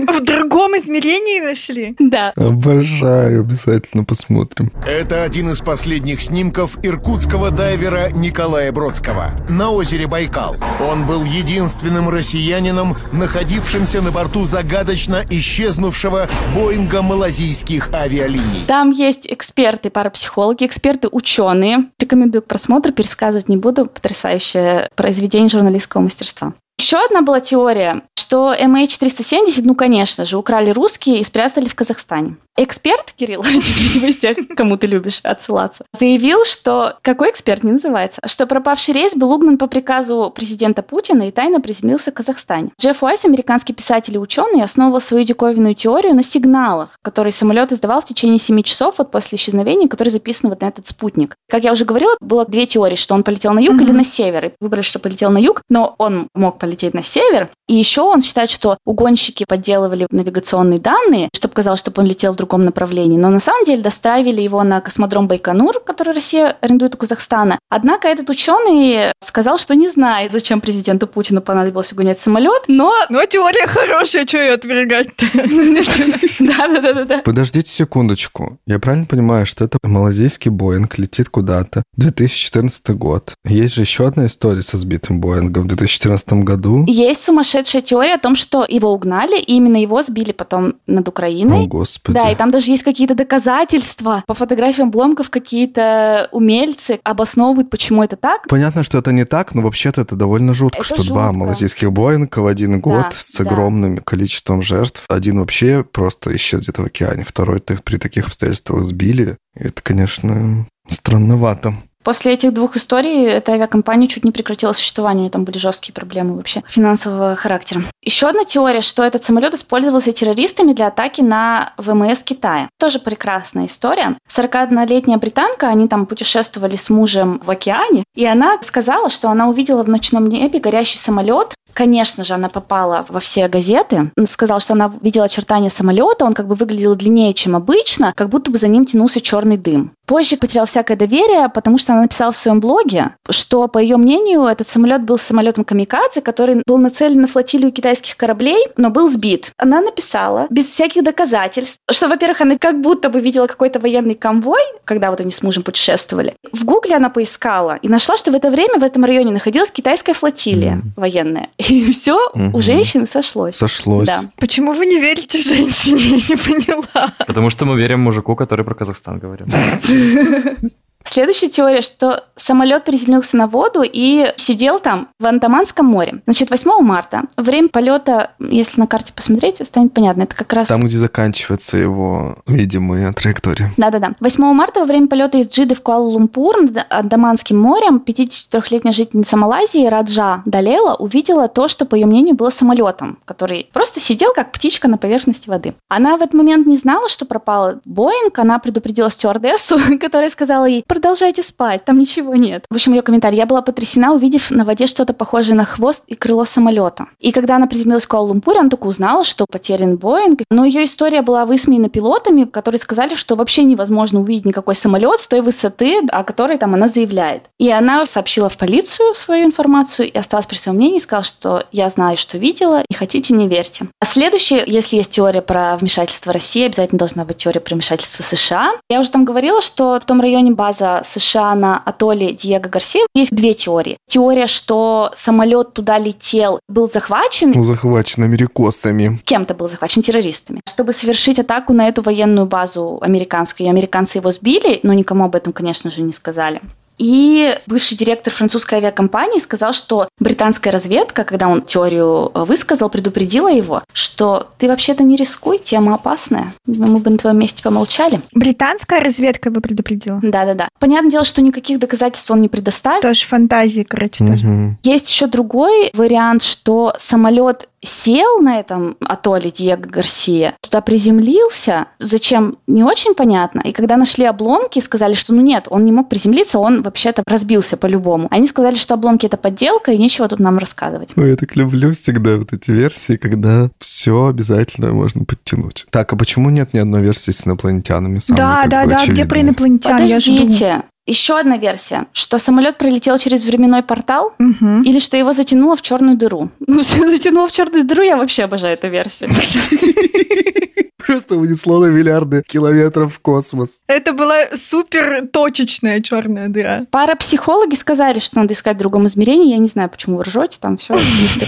В другом измерении нашли? Да. Обожаю, обязательно посмотрим. Это один из последних снимков иркутского дайвера Николая Бродского на озере Байкал. Он был единственным россиянином, находившимся на борту загадочно исчезнувшего Боинга малазийских авиалиний. Там есть эксперты, парапсихологи, эксперты, ученые. Рекомендую к просмотру, пересказывать не буду. Потрясающее произведение журналистского мастерства. Еще одна была теория, что MH370, ну, конечно же, украли русские и спрятали в Казахстане. Эксперт, Кирилл, видимо, из тех, кому ты любишь отсылаться, заявил, что... Какой эксперт не называется? Что пропавший рейс был угнан по приказу президента Путина и тайно приземлился в Казахстане. Джефф Уайс, американский писатель и ученый, основывал свою диковинную теорию на сигналах, которые самолет издавал в течение 7 часов вот после исчезновения, которые записаны вот на этот спутник. Как я уже говорила, было две теории, что он полетел на юг Мгм. или на север. И выбрали, что полетел на юг, но он мог полететь полететь на север. И еще он считает, что угонщики подделывали навигационные данные, чтобы казалось, чтобы он летел в другом направлении. Но на самом деле доставили его на космодром Байконур, который Россия арендует у Казахстана. Однако этот ученый сказал, что не знает, зачем президенту Путину понадобилось угонять самолет, но... Но теория хорошая, что ее отвергать-то? Да-да-да. Подождите секундочку. Я правильно понимаю, что это малазийский Боинг летит куда-то. 2014 год. Есть же еще одна история со сбитым Боингом в 2014 году. Есть сумасшедшая теория о том, что его угнали, и именно его сбили потом над О, Украиной. господи. Да, и там даже есть какие-то доказательства. По фотографиям обломков какие-то умельцы обосновывают, почему это так. Понятно, что это не так, но вообще-то это довольно жутко, Это что два жутко. малазийских Боинга в один год с да. огромным количеством жертв. Один вообще просто исчез где-то в океане, второй -то при таких обстоятельствах сбили. Это, конечно, странновато. После этих двух историй эта авиакомпания чуть не прекратила существование, у нее там были жесткие проблемы вообще финансового характера. Еще одна теория, что этот самолет использовался террористами для атаки на ВМС Китая. Тоже прекрасная история. 41-летняя британка, они там путешествовали с мужем в океане, и она сказала, что она увидела в ночном небе горящий самолет, Конечно же, она попала во все газеты. Сказала, что она видела очертания самолета, он как бы выглядел длиннее, чем обычно, как будто бы за ним тянулся черный дым. Позже потерял всякое доверие, потому что она написала в своем блоге, что, по ее мнению, этот самолет был самолетом камикадзе, который был нацелен на флотилию китайских кораблей, но был сбит. Она написала, без всяких доказательств, что, во-первых, она как будто бы видела какой-то военный конвой, когда вот они с мужем путешествовали. В Гугле она поискала и нашла, что в это время в этом районе находилась китайская флотилия военная. И все Мгм. у женщины сошлось. Сошлось. Да. Почему вы не верите женщине? Я не поняла. Потому что мы верим мужику, который про Казахстан говорит. Следующая теория, что самолет приземлился на воду и сидел там в Андаманском море. Значит, 8 марта, время полета, если на карте посмотреть, станет понятно, это как раз... Там, где заканчивается его видимая траектория. Да-да-да. 8 марта во время полета из Джиды в Куала-Лумпур над Андаманским морем 53-летняя жительница Малайзии Раджа Далела увидела то, что, по ее мнению, было самолетом, который просто сидел как птичка на поверхности воды. Она в этот момент не знала, что пропал Боинг, она предупредила стюардессу, которая сказала ей, продолжайте спать, там ничего нет. В общем, ее комментарий. Я была потрясена, увидев на воде что-то похожее на хвост и крыло самолета. И когда она приземлилась в Куала-Лумпуре, она только узнала, что потерян Боинг. Но ее история была высмеяна пилотами, которые сказали, что вообще невозможно увидеть никакой самолет с той высоты, о которой там она заявляет. И она сообщила в полицию свою информацию и осталась при своем мнении, сказала, что я знаю, что видела, и хотите, не верьте. А следующее, если есть теория про вмешательство России, обязательно должна быть теория про вмешательство США. Я уже там говорила, что в том районе база США на атолле Диего Гарсия есть две теории. Теория, что самолет туда летел, был захвачен, Ну, захвачен америкосами. кем-то был захвачен террористами, чтобы совершить атаку на эту военную базу американскую. И американцы его сбили, но никому об этом, конечно же, не сказали. И бывший директор французской авиакомпании сказал, что британская разведка, когда он теорию э, высказал, предупредила его, что ты вообще-то не рискуй, тема опасная. Мы бы на твоем месте помолчали. Британская разведка бы предупредила. Да-да-да. Понятное дело, что никаких доказательств он не предоставил. Тоже фантазии, короче, тоже. Мгм. Есть еще другой вариант, что самолет сел на этом атолле Диего Гарсия, туда приземлился, зачем, не очень понятно. И когда нашли обломки, сказали, что ну нет, он не мог приземлиться, он вообще-то разбился по-любому. Они сказали, что обломки это подделка, и нечего тут нам рассказывать. Ой, я так люблю всегда вот эти версии, когда все обязательно можно подтянуть. Так, а почему нет ни одной версии с инопланетянами? Самой, Да, да, да, где про инопланетян? Подождите. Еще одна версия, что самолет пролетел через временной портал, Мгм. или что его затянуло в черную дыру. Ну, затянуло в черную дыру, я вообще обожаю эту версию. Просто унесло на миллиарды километров в космос. Это была супер точечная черная дыра. Парапсихологи сказали, что надо искать в другом измерении. Я не знаю, почему вы ржете, там все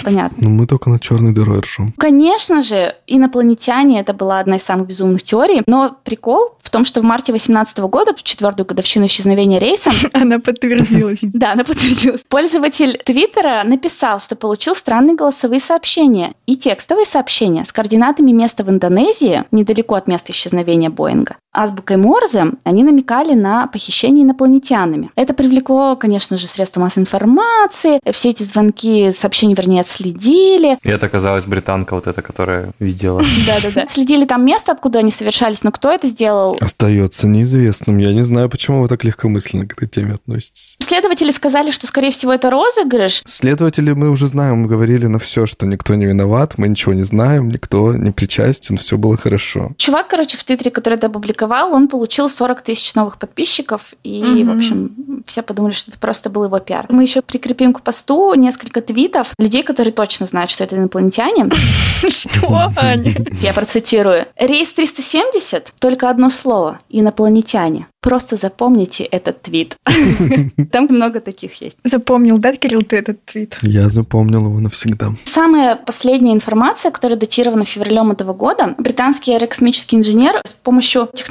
понятно. Ну, мы только над черной дырой ржем. Конечно же, инопланетяне это была одна из самых безумных теорий, но прикол в том, что в марте 2018 года, в четвертую годовщину исчезновения рейса, Она подтвердилась. да, она подтвердилась. Пользователь Твиттера написал, что получил странные голосовые сообщения и текстовые сообщения с координатами места в Индонезии, недалеко от места исчезновения Боинга, азбукой Морзе они намекали на похищение инопланетянами. Это привлекло, конечно же, средства массовой информации. Все эти звонки, сообщения, вернее, отследили. И это оказалась британка вот эта, которая видела. Да-да-да. Следили там место, откуда они совершались, но кто это сделал? Остается неизвестным. Я не знаю, почему вы так легкомысленно к этой теме относитесь. Следователи сказали, что, скорее всего, это розыгрыш. Следователи мы уже знаем, мы говорили на все, что никто не виноват, мы ничего не знаем, никто не причастен, все было хорошо. Чувак, короче, в Твиттере, который это опубликовал, он получил 40 тысяч новых подписчиков, и, Мгм. в общем, все подумали, что это просто был его пиар. Мы еще прикрепим к посту несколько твитов людей, которые точно знают, что это инопланетяне. Что, Аня? Я процитирую. Рейс 370, только одно слово – инопланетяне. Просто запомните этот твит. Там много таких есть. Запомнил, да, Кирилл, ты этот твит? Я запомнил его навсегда. Самая последняя информация, которая датирована февралем этого года, британский аэрокосмический инженер с помощью технологии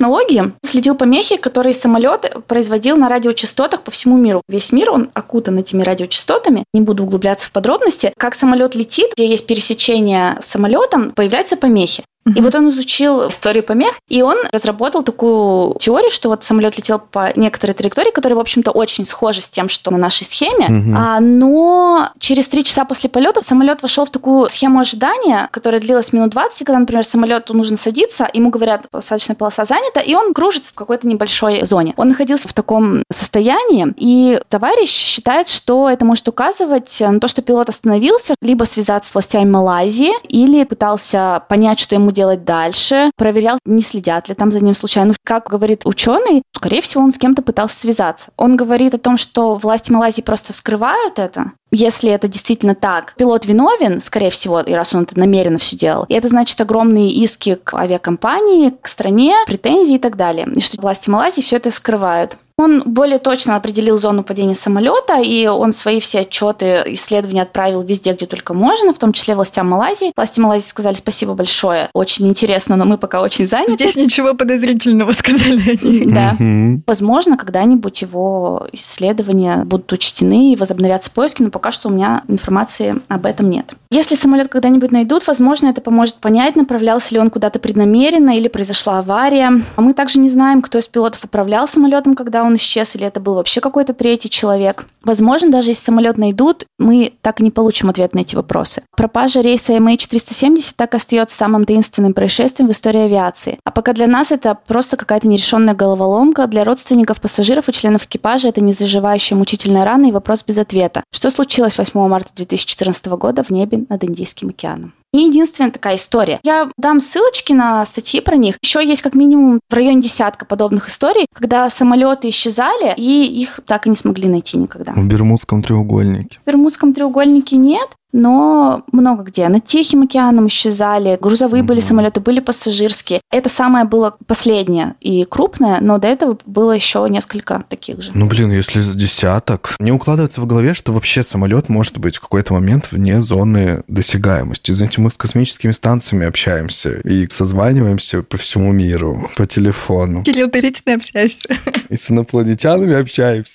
следил помехи, которые самолет производил на радиочастотах по всему миру. Весь мир, он окутан этими радиочастотами. Не буду углубляться в подробности. Как самолет летит, где есть пересечение с самолетом, появляются помехи. И вот он изучил историю помех, и он разработал такую теорию, что вот самолет летел по некоторой траектории, которая, в общем-то, очень схожа с тем, что на нашей схеме, Мгм. а, но через три часа после полета самолет вошел в такую схему ожидания, которая длилась минут 20, и когда, например, самолету нужно садиться, ему говорят, посадочная полоса занята, и он кружится в какой-то небольшой зоне. Он находился в таком состоянии, и товарищ считает, что это может указывать на то, что пилот остановился, либо связаться с властями Малайзии, или пытался понять, что ему делать дальше, проверял, не следят ли там за ним случайно. Как говорит ученый, скорее всего, он с кем-то пытался связаться. Он говорит о том, что власти Малайзии просто скрывают это, если это действительно так, пилот виновен, скорее всего, и раз он это намеренно все делал, и это значит огромные иски к авиакомпании, к стране, претензии и так далее. И что власти Малайзии все это скрывают. Он более точно определил зону падения самолета, и он свои все отчеты, исследования отправил везде, где только можно, в том числе властям Малайзии. Власти Малайзии сказали спасибо большое, очень интересно, но мы пока очень заняты. Здесь ничего подозрительного сказали они. Да. Возможно, когда-нибудь его исследования будут учтены и возобновятся поиски, но пока что у меня информации об этом нет. Если самолет когда-нибудь найдут, возможно, это поможет понять, направлялся ли он куда-то преднамеренно или произошла авария. А мы также не знаем, кто из пилотов управлял самолетом, когда он исчез, или это был вообще какой-то третий человек. Возможно, даже если самолет найдут, мы так и не получим ответ на эти вопросы. Пропажа рейса MH370 так остается самым таинственным происшествием в истории авиации. А пока для нас это просто какая-то нерешенная головоломка, для родственников пассажиров и членов экипажа это незаживающая мучительная рана и вопрос без ответа. Что случилось 8 марта 2014 года в небе над Индийским океаном? И единственная такая история. Я дам ссылочки на статьи про них. Еще есть как минимум в районе десятка подобных историй, когда самолеты исчезали, и их так и не смогли найти никогда. В Бермудском треугольнике. В Бермудском треугольнике нет, но много где. Над Тихим океаном исчезали, грузовые были Мгм. самолеты, были пассажирские. Это самое было последнее и крупное, но до этого было еще несколько таких же. Ну, блин, если за десяток... Не укладывается в голове, что вообще самолет может быть в какой-то момент вне зоны досягаемости. Извините, мы с космическими станциями общаемся и созваниваемся по всему миру, по телефону. Кирилл, ты лично общаешься. И с инопланетянами общаемся.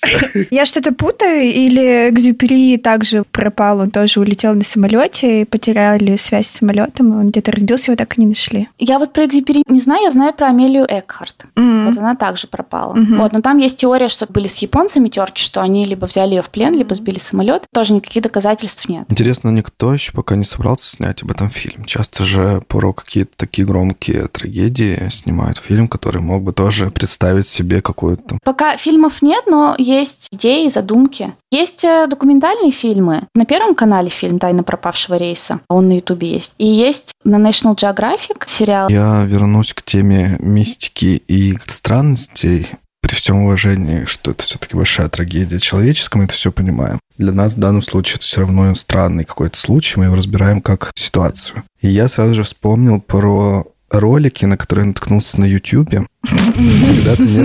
Я что-то путаю, или Экзюпери также пропал, он тоже улетел на самолете, и потеряли связь с самолетом, он где-то разбился, его так и не нашли. Я вот про Экзюпери не знаю, я знаю про Амелию Экхарт. Вот она также пропала. Вот, но там есть теория, что были с японцами терки, что они либо взяли ее в плен, либо сбили самолет. Тоже никаких доказательств нет. Интересно, никто еще пока не собрался снять об этом фильм. Часто же про какие-то такие громкие трагедии снимают фильм, который мог бы тоже представить себе какую-то... Пока фильмов нет, но есть идеи, задумки. Есть э, документальные фильмы. На Первом канале фильм «Тайна пропавшего рейса». Он на Ютубе есть. И есть на National Geographic сериал. Я вернусь к теме мистики и странностей. При всем уважении, что это все-таки большая трагедия человеческая, мы это все понимаем. Для нас в данном случае это все равно странный какой-то случай, мы его разбираем как ситуацию. И я сразу же вспомнил про ролики, на которые наткнулся на не-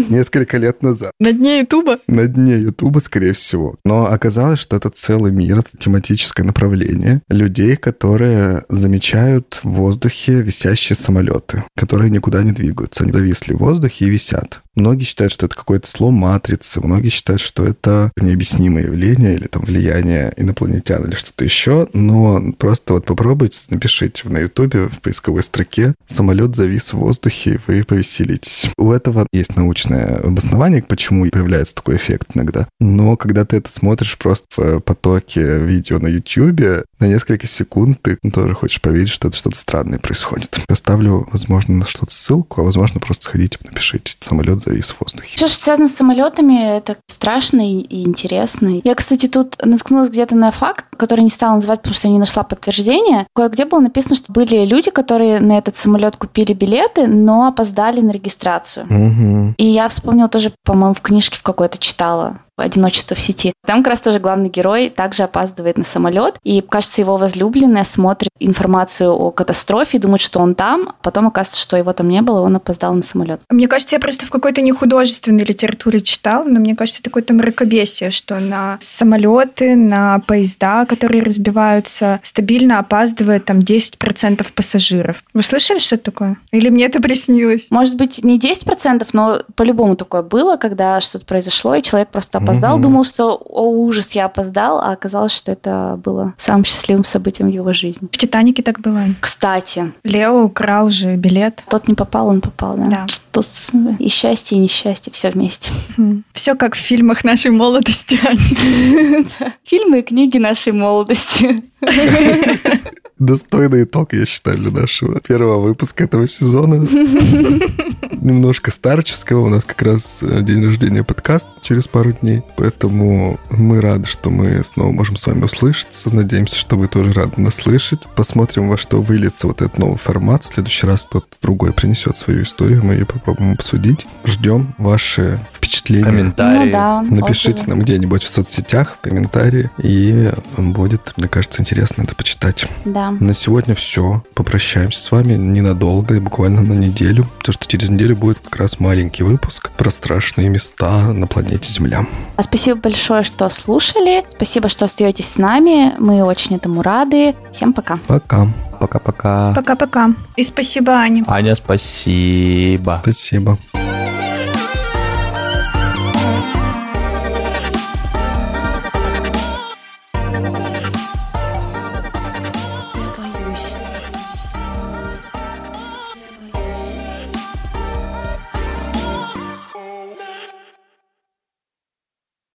несколько лет назад. На дне Ютуба? На дне Ютуба, скорее всего. Но оказалось, что это целый мир, это тематическое направление людей, которые замечают в воздухе висящие самолеты, которые никуда не двигаются. Они зависли в воздухе и висят. Многие считают, что это какой-то слом матрицы, многие считают, что это необъяснимое явление или там влияние инопланетян или что-то еще. Но просто вот попробуйте, напишите на Ютубе в поисковой строке «самолет завис в воздухе», и вы повеселитесь. У этого есть научное обоснование, почему появляется такой эффект иногда. Но когда ты это смотришь просто в потоке видео на YouTube, на несколько секунд ты тоже хочешь поверить, что это что-то странное происходит. Оставлю, возможно, на что-то ссылку, а возможно, просто сходите, напишите. Самолет завис в воздухе. Все, что связано с самолетами, это страшно и интересно. Я, кстати, тут наткнулась где-то на факт, который не стала называть, потому что не нашла подтверждения. Кое-где было написано, что были люди, которые на этот самолет купили билеты, но опоздали на регистрацию. Угу. И я вспомнила тоже, по-моему, в книжке в какой-то читала одиночество в сети. Там как раз тоже главный герой также опаздывает на самолет, и, кажется, его возлюбленная смотрит информацию о катастрофе, думает, что он там, а потом оказывается, что его там не было, он опоздал на самолет. Мне кажется, я просто в какой-то нехудожественной литературе читала, но мне кажется, это какое-то мракобесие, что на самолеты, на поезда, которые разбиваются, стабильно опаздывает там 10% пассажиров. Вы слышали, что это такое? Или мне это приснилось? Может быть, не 10%, но по-любому такое было, когда что-то произошло, и человек просто опоздал, Мгм. думал, что, о, ужас, я опоздал, а оказалось, что это было самым счастливым событием в его жизни. В «Титанике» так было. Кстати, Лео украл же билет. тот не попал, он попал, да? Да. Тут и счастье, и несчастье, все вместе. Все как в фильмах нашей молодости. Фильмы и книги нашей молодости. Достойный итог, я считаю, для нашего первого выпуска этого сезона. Немножко старческого. У нас как раз э, день рождения подкаст через пару дней. Поэтому мы рады, что мы снова можем с вами услышаться. Надеемся, что вы тоже рады нас слышать. Посмотрим, во что выльется вот этот новый формат. В следующий раз кто-то другой принесет свою историю. Мы ее попробуем обсудить. Ждем ваши впечатления. Комментарии. Ну да. Напишите отзывы. нам где-нибудь в соцсетях, в комментарии, и будет, мне кажется, интересно это почитать. Да. На сегодня все. Попрощаемся с вами ненадолго, буквально на неделю, потому что через неделю будет как раз маленький выпуск про страшные места на планете Земля. А Спасибо большое, что слушали. Спасибо, что остаетесь с нами. Мы очень этому рады. Всем пока. Пока. Пока-пока. Пока-пока. И спасибо, Аня. Аня, спасибо. Спасибо.